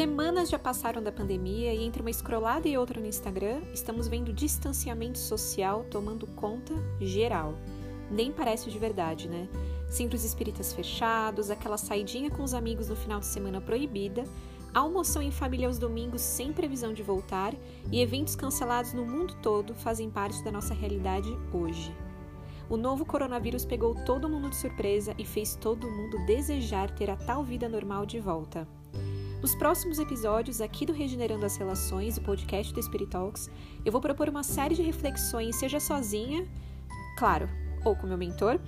Semanas já passaram da pandemia e entre uma escrolada e outra no Instagram, estamos vendo distanciamento social tomando conta geral. Nem parece de verdade, né? Centros espíritas fechados, aquela saidinha com os amigos no final de semana proibida, almoção em família aos domingos sem previsão de voltar e eventos cancelados no mundo todo fazem parte da nossa realidade hoje. O novo coronavírus pegou todo mundo de surpresa e fez todo mundo desejar ter a tal vida normal de volta. Nos próximos episódios aqui do Regenerando as Relações, o podcast do Spirit Talks, eu vou propor uma série de reflexões, seja sozinha, claro, ou com meu mentor,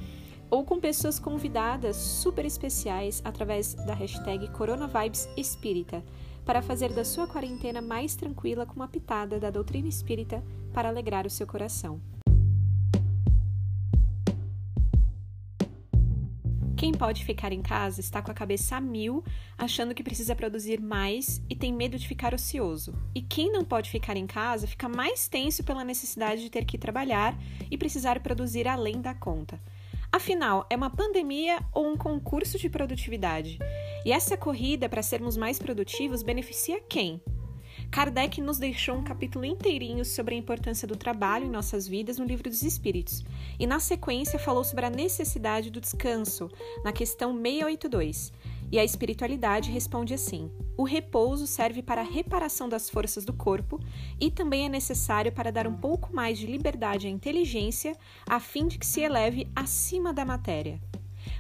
ou com pessoas convidadas super especiais através da hashtag CoronaVibes Espírita, para fazer da sua quarentena mais tranquila com uma pitada da doutrina espírita para alegrar o seu coração. Quem pode ficar em casa está com a cabeça a mil, achando que precisa produzir mais e tem medo de ficar ocioso. E quem não pode ficar em casa fica mais tenso pela necessidade de ter que trabalhar e precisar produzir além da conta. Afinal, é uma pandemia ou um concurso de produtividade? E essa corrida para sermos mais produtivos beneficia quem? Kardec nos deixou um capítulo inteirinho sobre a importância do trabalho em nossas vidas no Livro dos Espíritos, e na sequência falou sobre a necessidade do descanso, na questão 682. E a espiritualidade responde assim: o repouso serve para a reparação das forças do corpo e também é necessário para dar um pouco mais de liberdade à inteligência, a fim de que se eleve acima da matéria.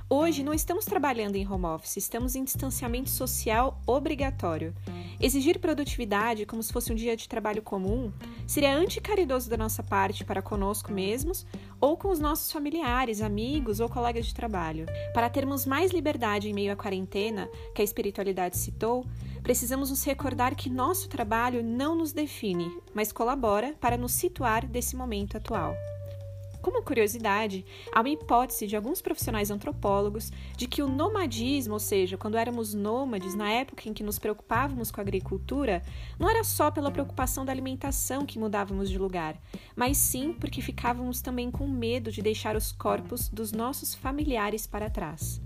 Hoje não estamos trabalhando em home office, estamos em distanciamento social obrigatório. Exigir produtividade como se fosse um dia de trabalho comum seria anticaridoso da nossa parte para conosco mesmos ou com os nossos familiares, amigos ou colegas de trabalho. Para termos mais liberdade em meio à quarentena, que a espiritualidade citou, precisamos nos recordar que nosso trabalho não nos define, mas colabora para nos situar desse momento atual. Como curiosidade, há uma hipótese de alguns profissionais antropólogos de que o nomadismo, ou seja, quando éramos nômades na época em que nos preocupávamos com a agricultura, não era só pela preocupação da alimentação que mudávamos de lugar, mas sim porque ficávamos também com medo de deixar os corpos dos nossos familiares para trás.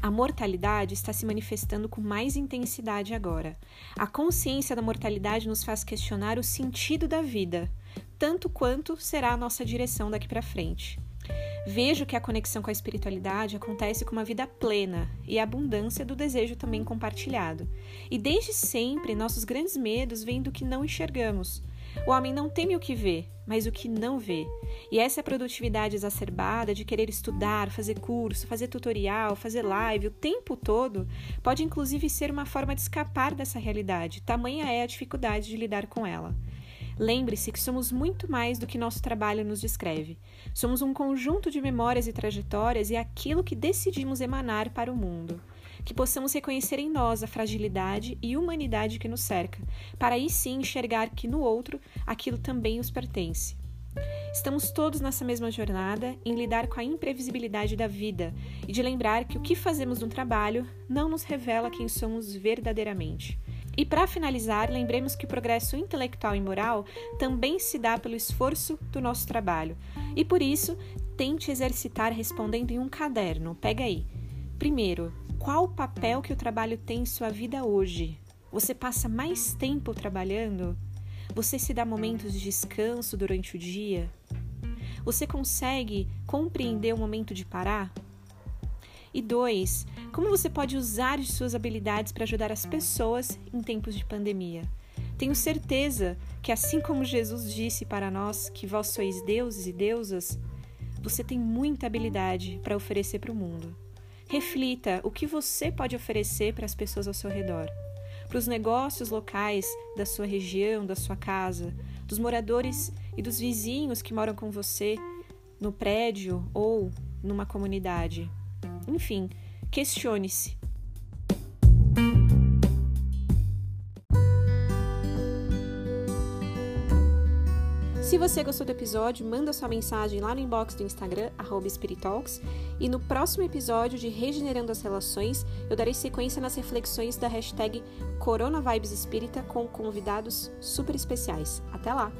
A mortalidade está se manifestando com mais intensidade agora. A consciência da mortalidade nos faz questionar o sentido da vida, tanto quanto será a nossa direção daqui para frente. Vejo que a conexão com a espiritualidade acontece com uma vida plena e a abundância do desejo também compartilhado. E desde sempre, nossos grandes medos vêm do que não enxergamos. O homem não teme o que vê, mas o que não vê. E essa produtividade exacerbada de querer estudar, fazer curso, fazer tutorial, fazer live o tempo todo pode inclusive ser uma forma de escapar dessa realidade, tamanha é a dificuldade de lidar com ela. Lembre-se que somos muito mais do que nosso trabalho nos descreve. Somos um conjunto de memórias e trajetórias e aquilo que decidimos emanar para o mundo. Que possamos reconhecer em nós a fragilidade e humanidade que nos cerca, para aí sim enxergar que no outro aquilo também os pertence. Estamos todos nessa mesma jornada em lidar com a imprevisibilidade da vida e de lembrar que o que fazemos no trabalho não nos revela quem somos verdadeiramente. E para finalizar, lembremos que o progresso intelectual e moral também se dá pelo esforço do nosso trabalho. E por isso, tente exercitar respondendo em um caderno. Pega aí. Primeiro, qual o papel que o trabalho tem em sua vida hoje? Você passa mais tempo trabalhando? Você se dá momentos de descanso durante o dia? Você consegue compreender o momento de parar? E dois, como você pode usar de suas habilidades para ajudar as pessoas em tempos de pandemia? Tenho certeza que, assim como Jesus disse para nós que vós sois deuses e deusas, você tem muita habilidade para oferecer para o mundo. Reflita o que você pode oferecer para as pessoas ao seu redor, para os negócios locais da sua região, da sua casa, dos moradores e dos vizinhos que moram com você no prédio ou numa comunidade. Enfim, questione-se. Se você gostou do episódio, manda sua mensagem lá no inbox do Instagram, Spiritalks, e no próximo episódio de Regenerando as Relações, eu darei sequência nas reflexões da hashtag Corona Vibes Espírita com convidados super especiais. Até lá!